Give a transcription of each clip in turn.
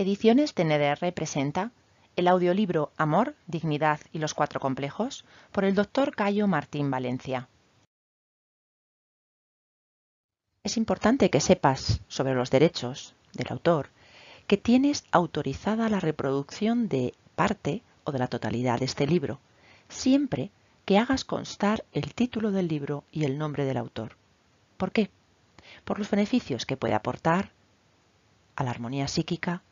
Ediciones TNDR presenta el audiolibro Amor, Dignidad y los Cuatro Complejos por el doctor Cayo Martín Valencia. Es importante que sepas sobre los derechos del autor que tienes autorizada la reproducción de parte o de la totalidad de este libro, siempre que hagas constar el título del libro y el nombre del autor. ¿Por qué? Por los beneficios que puede aportar a la armonía psíquica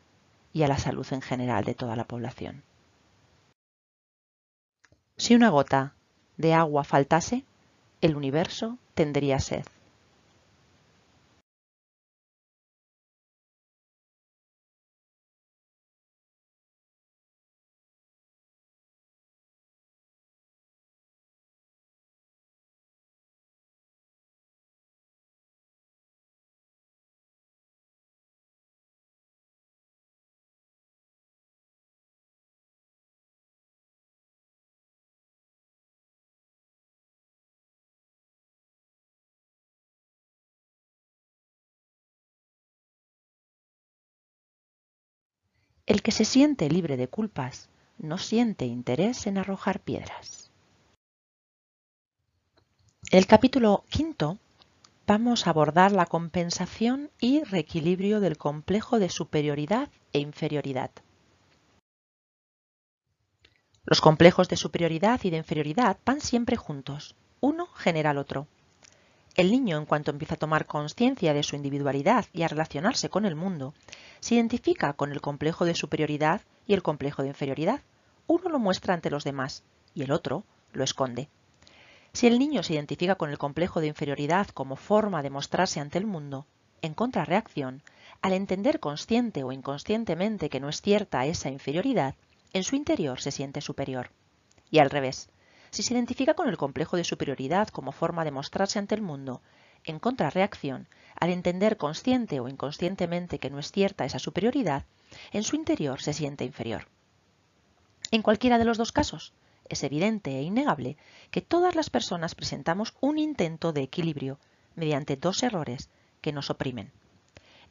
y a la salud en general de toda la población. Si una gota de agua faltase, el universo tendría sed. El que se siente libre de culpas no siente interés en arrojar piedras. El capítulo quinto vamos a abordar la compensación y reequilibrio del complejo de superioridad e inferioridad. Los complejos de superioridad y de inferioridad van siempre juntos. Uno genera al otro. El niño, en cuanto empieza a tomar conciencia de su individualidad y a relacionarse con el mundo, se identifica con el complejo de superioridad y el complejo de inferioridad. Uno lo muestra ante los demás y el otro lo esconde. Si el niño se identifica con el complejo de inferioridad como forma de mostrarse ante el mundo, en contrarreacción, al entender consciente o inconscientemente que no es cierta esa inferioridad, en su interior se siente superior. Y al revés, si se identifica con el complejo de superioridad como forma de mostrarse ante el mundo, en contrarreacción, al entender consciente o inconscientemente que no es cierta esa superioridad, en su interior se siente inferior. En cualquiera de los dos casos, es evidente e innegable que todas las personas presentamos un intento de equilibrio mediante dos errores que nos oprimen.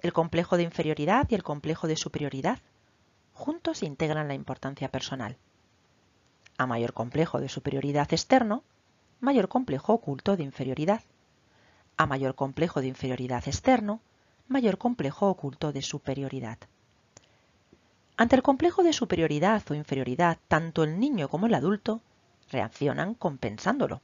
El complejo de inferioridad y el complejo de superioridad juntos integran la importancia personal. A mayor complejo de superioridad externo, mayor complejo oculto de inferioridad a mayor complejo de inferioridad externo, mayor complejo oculto de superioridad. Ante el complejo de superioridad o inferioridad, tanto el niño como el adulto reaccionan compensándolo.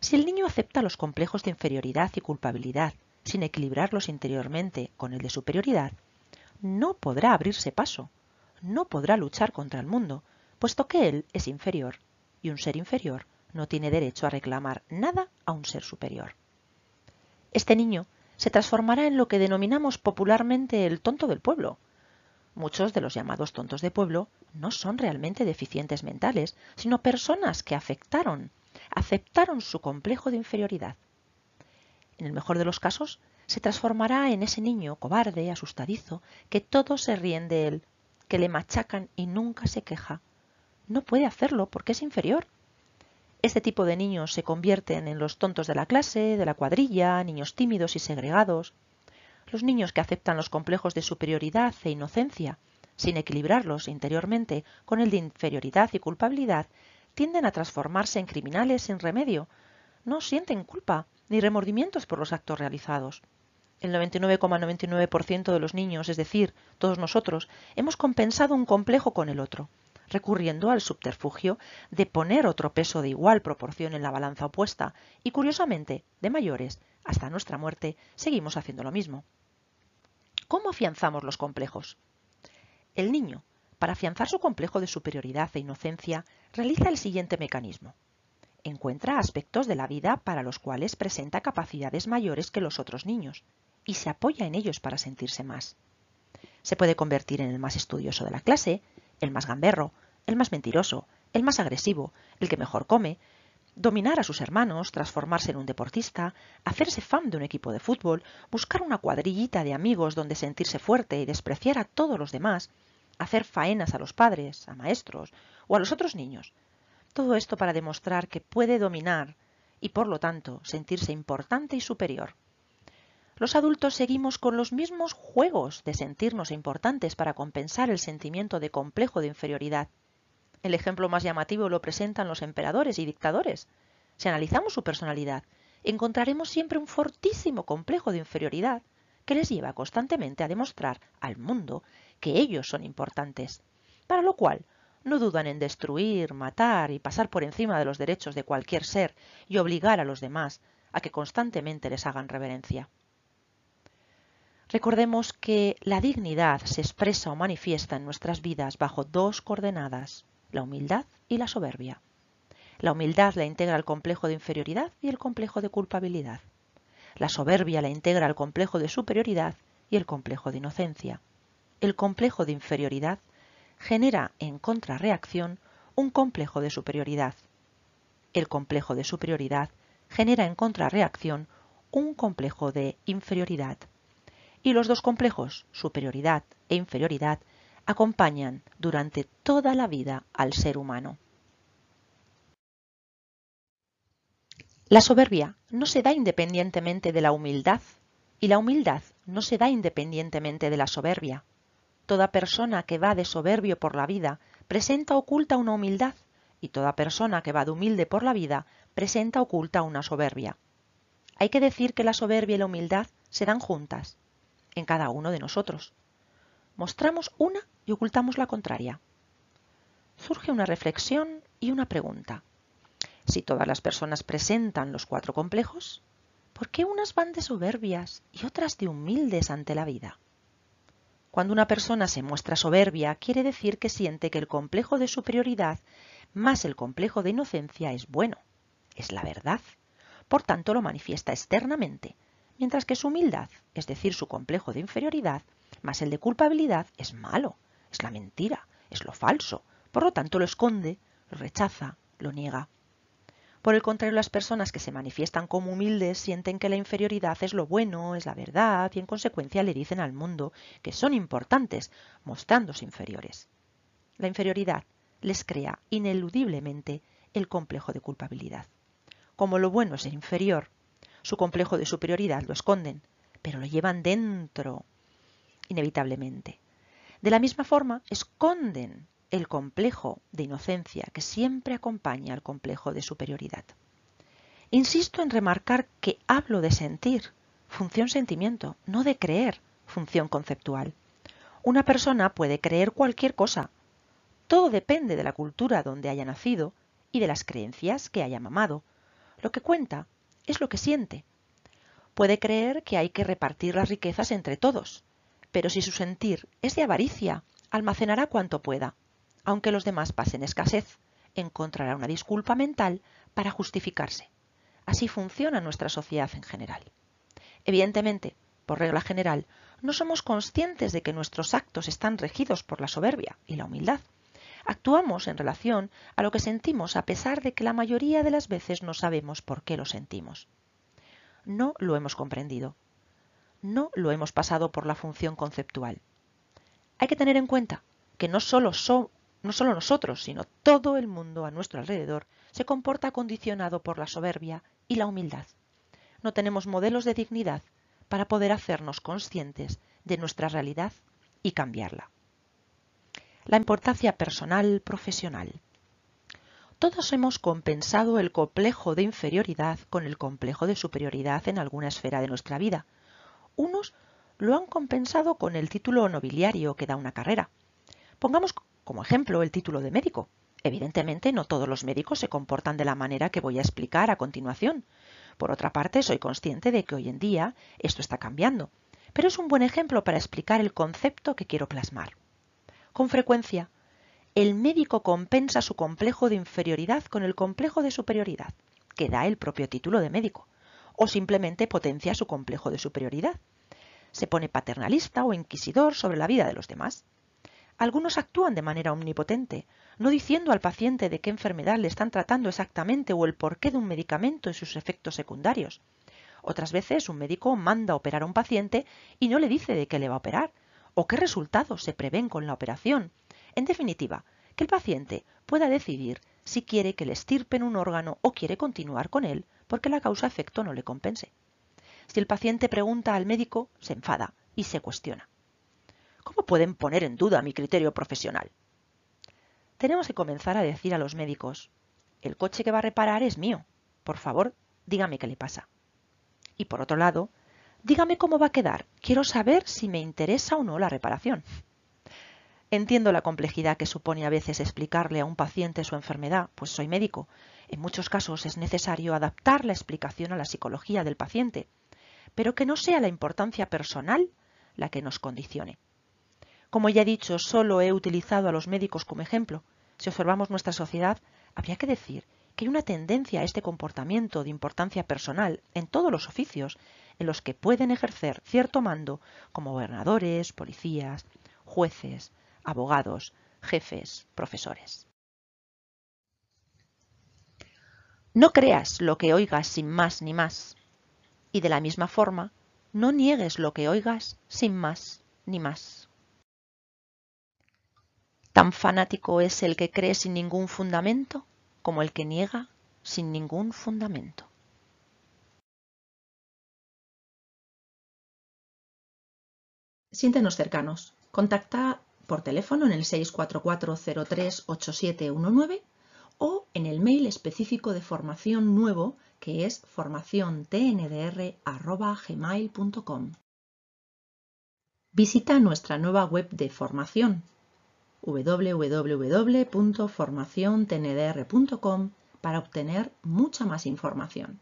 Si el niño acepta los complejos de inferioridad y culpabilidad sin equilibrarlos interiormente con el de superioridad, no podrá abrirse paso, no podrá luchar contra el mundo, puesto que él es inferior, y un ser inferior no tiene derecho a reclamar nada a un ser superior. Este niño se transformará en lo que denominamos popularmente el tonto del pueblo. Muchos de los llamados tontos de pueblo no son realmente deficientes mentales, sino personas que afectaron, aceptaron su complejo de inferioridad. En el mejor de los casos, se transformará en ese niño cobarde, asustadizo, que todos se ríen de él, que le machacan y nunca se queja. No puede hacerlo porque es inferior, este tipo de niños se convierten en los tontos de la clase, de la cuadrilla, niños tímidos y segregados. Los niños que aceptan los complejos de superioridad e inocencia, sin equilibrarlos interiormente con el de inferioridad y culpabilidad, tienden a transformarse en criminales sin remedio. No sienten culpa ni remordimientos por los actos realizados. El 99,99% de los niños, es decir, todos nosotros, hemos compensado un complejo con el otro recurriendo al subterfugio de poner otro peso de igual proporción en la balanza opuesta y, curiosamente, de mayores, hasta nuestra muerte, seguimos haciendo lo mismo. ¿Cómo afianzamos los complejos? El niño, para afianzar su complejo de superioridad e inocencia, realiza el siguiente mecanismo. Encuentra aspectos de la vida para los cuales presenta capacidades mayores que los otros niños y se apoya en ellos para sentirse más. Se puede convertir en el más estudioso de la clase, el más gamberro, el más mentiroso, el más agresivo, el que mejor come, dominar a sus hermanos, transformarse en un deportista, hacerse fan de un equipo de fútbol, buscar una cuadrillita de amigos donde sentirse fuerte y despreciar a todos los demás, hacer faenas a los padres, a maestros o a los otros niños. Todo esto para demostrar que puede dominar y por lo tanto sentirse importante y superior. Los adultos seguimos con los mismos juegos de sentirnos importantes para compensar el sentimiento de complejo de inferioridad. El ejemplo más llamativo lo presentan los emperadores y dictadores. Si analizamos su personalidad, encontraremos siempre un fortísimo complejo de inferioridad que les lleva constantemente a demostrar al mundo que ellos son importantes, para lo cual no dudan en destruir, matar y pasar por encima de los derechos de cualquier ser y obligar a los demás a que constantemente les hagan reverencia. Recordemos que la dignidad se expresa o manifiesta en nuestras vidas bajo dos coordenadas, la humildad y la soberbia. La humildad la integra el complejo de inferioridad y el complejo de culpabilidad. La soberbia la integra el complejo de superioridad y el complejo de inocencia. El complejo de inferioridad genera en contrarreacción un complejo de superioridad. El complejo de superioridad genera en contrarreacción un complejo de inferioridad. Y los dos complejos, superioridad e inferioridad, acompañan durante toda la vida al ser humano. La soberbia no se da independientemente de la humildad y la humildad no se da independientemente de la soberbia. Toda persona que va de soberbio por la vida presenta oculta una humildad y toda persona que va de humilde por la vida presenta oculta una soberbia. Hay que decir que la soberbia y la humildad se dan juntas, en cada uno de nosotros. Mostramos una y ocultamos la contraria. Surge una reflexión y una pregunta. Si todas las personas presentan los cuatro complejos, ¿por qué unas van de soberbias y otras de humildes ante la vida? Cuando una persona se muestra soberbia, quiere decir que siente que el complejo de superioridad más el complejo de inocencia es bueno, es la verdad. Por tanto, lo manifiesta externamente, mientras que su humildad, es decir, su complejo de inferioridad, más el de culpabilidad, es malo, es la mentira, es lo falso. Por lo tanto, lo esconde, lo rechaza, lo niega. Por el contrario, las personas que se manifiestan como humildes sienten que la inferioridad es lo bueno, es la verdad, y en consecuencia le dicen al mundo que son importantes, mostrándose inferiores. La inferioridad les crea ineludiblemente el complejo de culpabilidad. Como lo bueno es el inferior, su complejo de superioridad lo esconden, pero lo llevan dentro, inevitablemente. De la misma forma, esconden el complejo de inocencia que siempre acompaña al complejo de superioridad. Insisto en remarcar que hablo de sentir, función sentimiento, no de creer, función conceptual. Una persona puede creer cualquier cosa. Todo depende de la cultura donde haya nacido y de las creencias que haya mamado. Lo que cuenta es lo que siente. Puede creer que hay que repartir las riquezas entre todos, pero si su sentir es de avaricia, almacenará cuanto pueda aunque los demás pasen escasez, encontrará una disculpa mental para justificarse. Así funciona nuestra sociedad en general. Evidentemente, por regla general, no somos conscientes de que nuestros actos están regidos por la soberbia y la humildad. Actuamos en relación a lo que sentimos a pesar de que la mayoría de las veces no sabemos por qué lo sentimos. No lo hemos comprendido. No lo hemos pasado por la función conceptual. Hay que tener en cuenta que no solo, so no solo nosotros, sino todo el mundo a nuestro alrededor se comporta condicionado por la soberbia y la humildad. No tenemos modelos de dignidad para poder hacernos conscientes de nuestra realidad y cambiarla. La importancia personal profesional. Todos hemos compensado el complejo de inferioridad con el complejo de superioridad en alguna esfera de nuestra vida. Unos lo han compensado con el título nobiliario que da una carrera. Pongamos como ejemplo, el título de médico. Evidentemente, no todos los médicos se comportan de la manera que voy a explicar a continuación. Por otra parte, soy consciente de que hoy en día esto está cambiando, pero es un buen ejemplo para explicar el concepto que quiero plasmar. Con frecuencia, el médico compensa su complejo de inferioridad con el complejo de superioridad, que da el propio título de médico, o simplemente potencia su complejo de superioridad. Se pone paternalista o inquisidor sobre la vida de los demás. Algunos actúan de manera omnipotente, no diciendo al paciente de qué enfermedad le están tratando exactamente o el porqué de un medicamento y sus efectos secundarios. Otras veces un médico manda operar a un paciente y no le dice de qué le va a operar o qué resultados se prevén con la operación. En definitiva, que el paciente pueda decidir si quiere que le estirpen un órgano o quiere continuar con él porque la causa-efecto no le compense. Si el paciente pregunta al médico, se enfada y se cuestiona. ¿Cómo pueden poner en duda mi criterio profesional? Tenemos que comenzar a decir a los médicos, el coche que va a reparar es mío. Por favor, dígame qué le pasa. Y por otro lado, dígame cómo va a quedar. Quiero saber si me interesa o no la reparación. Entiendo la complejidad que supone a veces explicarle a un paciente su enfermedad, pues soy médico. En muchos casos es necesario adaptar la explicación a la psicología del paciente, pero que no sea la importancia personal la que nos condicione. Como ya he dicho, solo he utilizado a los médicos como ejemplo. Si observamos nuestra sociedad, habría que decir hay una tendencia a este comportamiento de importancia personal en todos los oficios en los que pueden ejercer cierto mando como gobernadores, policías, jueces, abogados, jefes, profesores. No creas lo que oigas sin más ni más. Y de la misma forma, no niegues lo que oigas sin más ni más. Tan fanático es el que cree sin ningún fundamento como el que niega sin ningún fundamento. Siéntenos cercanos. Contacta por teléfono en el 644-038719 o en el mail específico de formación nuevo que es formaciontndr.gmail.com. Visita nuestra nueva web de formación www.formaciontndr.com para obtener mucha más información.